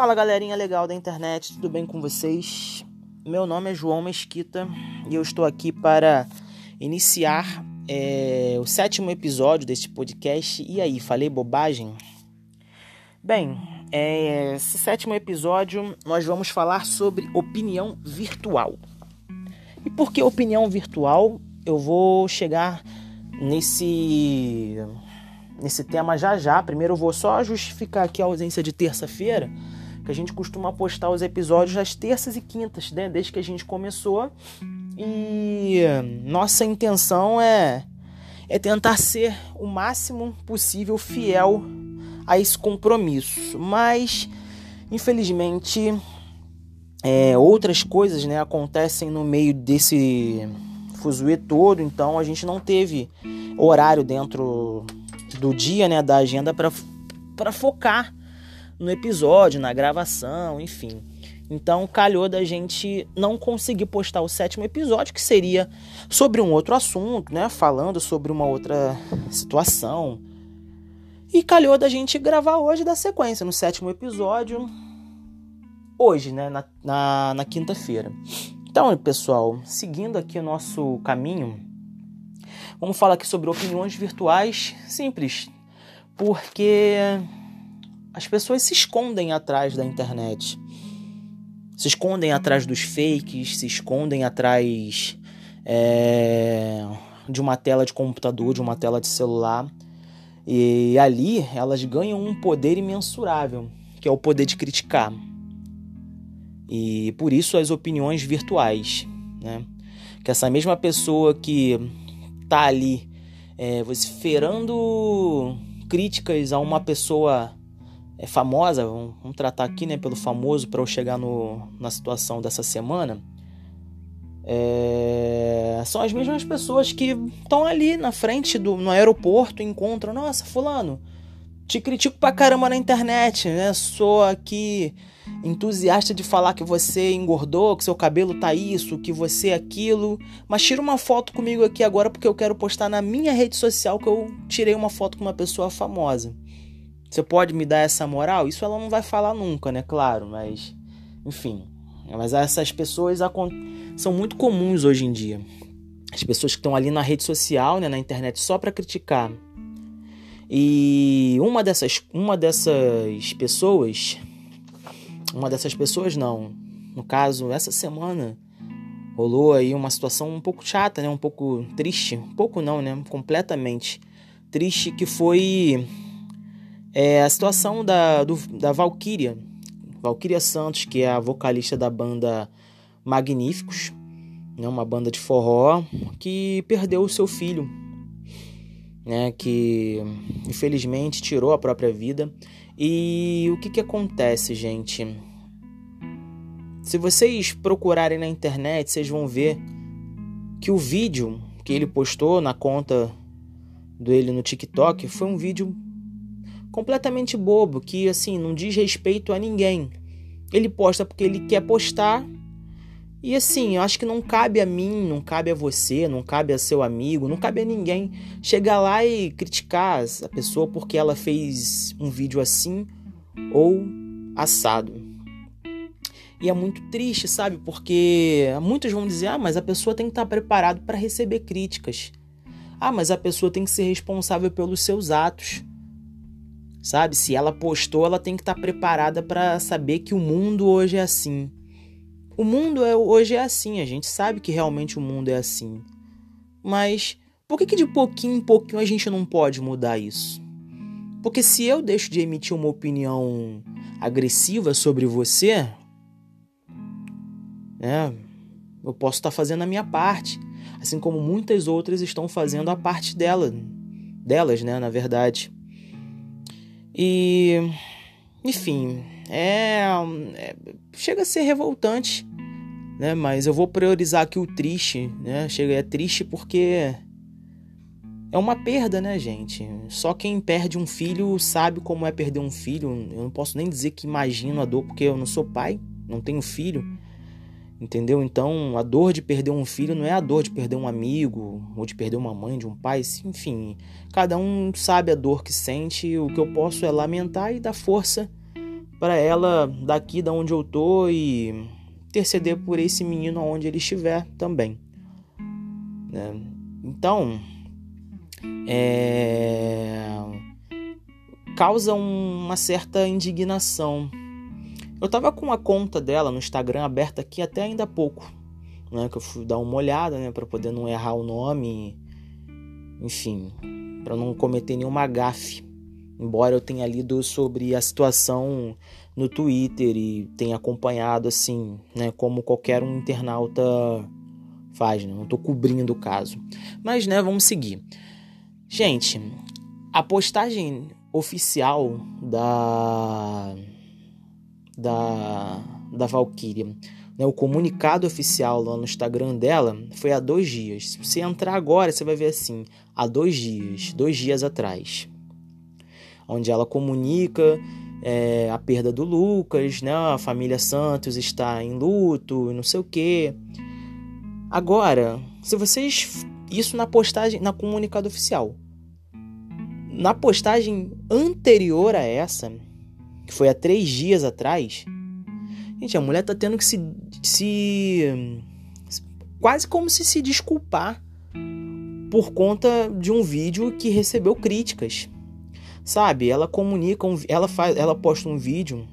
Fala galerinha legal da internet, tudo bem com vocês? Meu nome é João Mesquita e eu estou aqui para iniciar é, o sétimo episódio deste podcast. E aí, falei bobagem? Bem, é, esse sétimo episódio nós vamos falar sobre opinião virtual. E por que opinião virtual? Eu vou chegar nesse nesse tema já já. Primeiro eu vou só justificar aqui a ausência de terça-feira, que a gente costuma postar os episódios às terças e quintas, né? Desde que a gente começou. E nossa intenção é é tentar ser o máximo possível fiel a esse compromisso. Mas infelizmente é, outras coisas né, acontecem no meio desse fuzuê todo, então a gente não teve horário dentro do dia, né, da agenda para focar no episódio, na gravação, enfim. Então calhou da gente não conseguir postar o sétimo episódio, que seria sobre um outro assunto, né? Falando sobre uma outra situação. E calhou da gente gravar hoje da sequência, no sétimo episódio. Hoje, né? Na, na, na quinta-feira. Então, pessoal, seguindo aqui o nosso caminho, Vamos falar aqui sobre opiniões virtuais simples, porque as pessoas se escondem atrás da internet, se escondem atrás dos fakes, se escondem atrás é, de uma tela de computador, de uma tela de celular. E ali elas ganham um poder imensurável, que é o poder de criticar. E por isso as opiniões virtuais, né? Que essa mesma pessoa que tá ali é, vociferando críticas a uma pessoa é, famosa, vamos, tratar aqui né, pelo famoso para eu chegar no, na situação dessa semana, é, são as mesmas pessoas que estão ali na frente do no aeroporto encontram, nossa, fulano, te critico pra caramba na internet, né? Sou aqui entusiasta de falar que você engordou, que seu cabelo tá isso, que você é aquilo, mas tira uma foto comigo aqui agora porque eu quero postar na minha rede social que eu tirei uma foto com uma pessoa famosa. Você pode me dar essa moral? Isso ela não vai falar nunca, né? Claro, mas enfim. Mas essas pessoas são muito comuns hoje em dia. As pessoas que estão ali na rede social, né, na internet só para criticar. E uma dessas, uma dessas pessoas uma dessas pessoas não. No caso, essa semana rolou aí uma situação um pouco chata, né? Um pouco triste, um pouco não, né? Completamente triste que foi é, a situação da, do, da Valkyria, Valkyria Santos, que é a vocalista da banda Magníficos, né? Uma banda de forró que perdeu o seu filho, né? Que infelizmente tirou a própria vida e o que, que acontece, gente? Se vocês procurarem na internet, vocês vão ver que o vídeo que ele postou na conta dele no TikTok foi um vídeo completamente bobo, que assim, não diz respeito a ninguém. Ele posta porque ele quer postar e assim, eu acho que não cabe a mim, não cabe a você, não cabe a seu amigo, não cabe a ninguém chegar lá e criticar a pessoa porque ela fez um vídeo assim ou assado. E é muito triste, sabe? Porque muitos vão dizer: ah, mas a pessoa tem que estar preparado para receber críticas. Ah, mas a pessoa tem que ser responsável pelos seus atos. Sabe? Se ela postou, ela tem que estar preparada para saber que o mundo hoje é assim. O mundo é, hoje é assim, a gente sabe que realmente o mundo é assim. Mas por que, que de pouquinho em pouquinho a gente não pode mudar isso? Porque se eu deixo de emitir uma opinião agressiva sobre você, né, eu posso estar fazendo a minha parte, assim como muitas outras estão fazendo a parte dela, delas, né, na verdade. E, enfim, é, é chega a ser revoltante né? Mas eu vou priorizar aqui o triste, né? Chega é triste porque é uma perda, né, gente? Só quem perde um filho sabe como é perder um filho. Eu não posso nem dizer que imagino a dor porque eu não sou pai, não tenho filho. Entendeu? Então, a dor de perder um filho não é a dor de perder um amigo, ou de perder uma mãe, de um pai, enfim. Cada um sabe a dor que sente, o que eu posso é lamentar e dar força para ela daqui da onde eu tô e interceder por esse menino onde ele estiver também. Né? Então, é... causa uma certa indignação. Eu tava com a conta dela no Instagram aberta aqui até ainda há pouco, né? Que eu fui dar uma olhada, né? Para poder não errar o nome, enfim, para não cometer nenhuma gafe. Embora eu tenha lido sobre a situação no Twitter e tenha acompanhado assim, né, como qualquer um internauta faz, né? não estou cobrindo o caso. Mas, né, vamos seguir. Gente, a postagem oficial da da da Valkyria, né, o comunicado oficial lá no Instagram dela foi há dois dias. Se você entrar agora, você vai ver assim, há dois dias, dois dias atrás, onde ela comunica é, a perda do Lucas, né? A família Santos está em luto, não sei o quê. Agora, se vocês isso na postagem, na comunicado oficial, na postagem anterior a essa, que foi há três dias atrás, gente, a mulher tá tendo que se, se quase como se se desculpar por conta de um vídeo que recebeu críticas. Sabe? Ela comunica, ela faz, ela posta um vídeo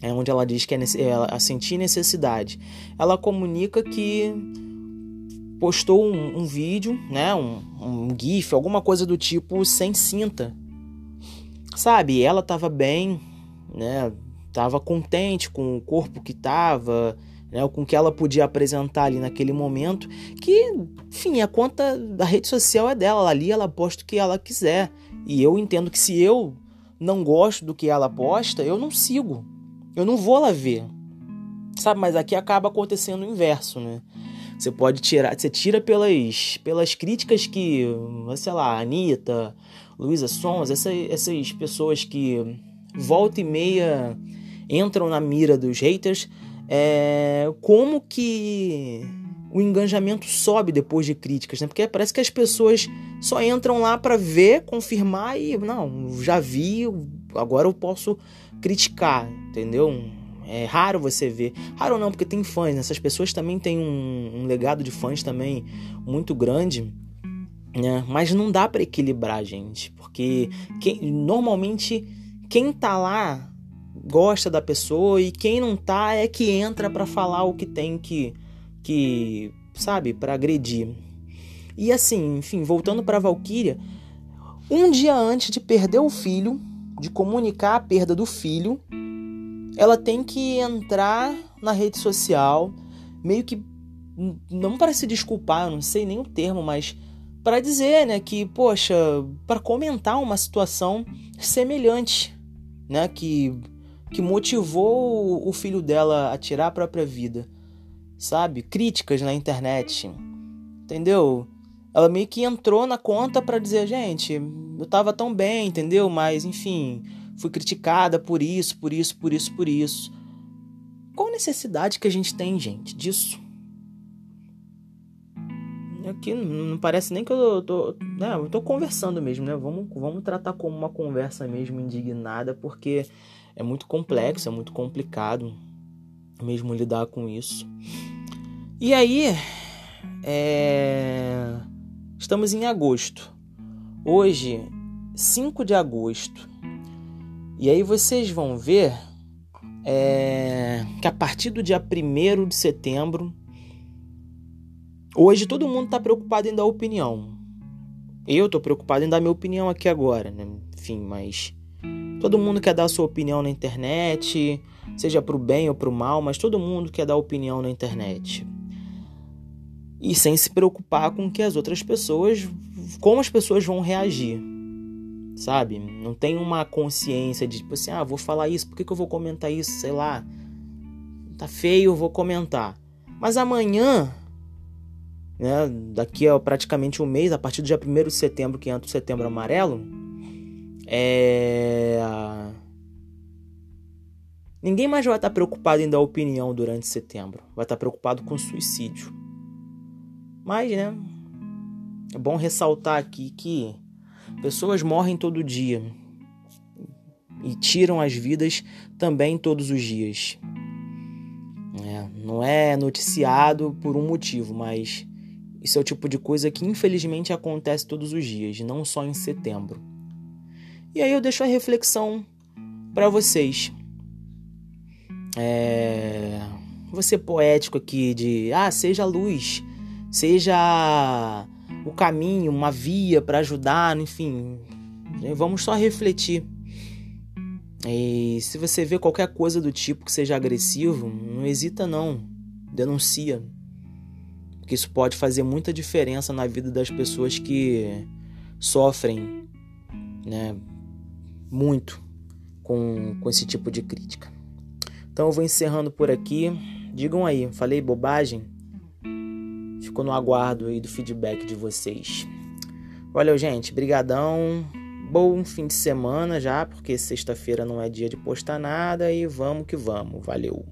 é onde ela diz que é, ela sentir necessidade. Ela comunica que postou um, um vídeo, né, um, um gif, alguma coisa do tipo sem cinta. Sabe? Ela tava bem, né? Tava contente com o corpo que tava, né, com o que ela podia apresentar ali naquele momento, que, enfim, a conta da rede social é dela, ali ela posta o que ela quiser. E eu entendo que se eu não gosto do que ela posta, eu não sigo. Eu não vou lá ver. Sabe, mas aqui acaba acontecendo o inverso, né? Você pode tirar, você tira pelas, pelas críticas que, sei lá, Anitta, Luísa Sons, essa, essas pessoas que volta e meia entram na mira dos haters, é, como que o engajamento sobe depois de críticas, né? Porque parece que as pessoas só entram lá para ver, confirmar e não, já vi, agora eu posso criticar, entendeu? É raro você ver. Raro não, porque tem fãs, né? Essas pessoas também têm um, um legado de fãs também muito grande, né? Mas não dá para equilibrar, gente, porque quem, normalmente quem tá lá gosta da pessoa e quem não tá é que entra para falar o que tem que que, sabe, para agredir. E assim, enfim, voltando para Valkyria, um dia antes de perder o filho, de comunicar a perda do filho, ela tem que entrar na rede social, meio que não para se desculpar, eu não sei nem o termo, mas para dizer, né, que poxa, para comentar uma situação semelhante, né, que que motivou o filho dela a tirar a própria vida sabe? Críticas na internet, entendeu? Ela meio que entrou na conta para dizer, gente, eu tava tão bem, entendeu? Mas, enfim, fui criticada por isso, por isso, por isso, por isso. Qual necessidade que a gente tem, gente, disso? Aqui não parece nem que eu tô, né, eu tô conversando mesmo, né? Vamos, vamos tratar como uma conversa mesmo indignada, porque é muito complexo, é muito complicado mesmo lidar com isso. E aí, é... estamos em agosto. Hoje, 5 de agosto. E aí vocês vão ver é... que a partir do dia 1 de setembro, hoje todo mundo está preocupado em dar opinião. Eu estou preocupado em dar minha opinião aqui agora, né? Enfim, mas todo mundo quer dar sua opinião na internet, seja para o bem ou para o mal, mas todo mundo quer dar opinião na internet. E sem se preocupar com que as outras pessoas, como as pessoas vão reagir. Sabe? Não tem uma consciência de tipo assim, ah, vou falar isso, por que, que eu vou comentar isso? Sei lá. Tá feio, vou comentar. Mas amanhã, né, daqui a praticamente um mês, a partir do dia 1 de setembro, que entra o setembro amarelo, é Ninguém mais vai estar preocupado em dar opinião durante setembro. Vai estar preocupado com suicídio. Mas, né? É bom ressaltar aqui que pessoas morrem todo dia. e tiram as vidas também todos os dias. É, não é noticiado por um motivo, mas isso é o tipo de coisa que infelizmente acontece todos os dias, não só em setembro. E aí eu deixo a reflexão para vocês. É... Vou ser poético aqui de ah, seja a luz, seja o caminho, uma via para ajudar, enfim. Vamos só refletir. E se você vê qualquer coisa do tipo que seja agressivo, não hesita não, denuncia. Porque isso pode fazer muita diferença na vida das pessoas que sofrem, né, muito com, com esse tipo de crítica. Então eu vou encerrando por aqui. Digam aí, falei bobagem? Fico no aguardo aí do feedback de vocês. Valeu, gente. Brigadão. Bom fim de semana já, porque sexta-feira não é dia de postar nada e vamos que vamos. Valeu.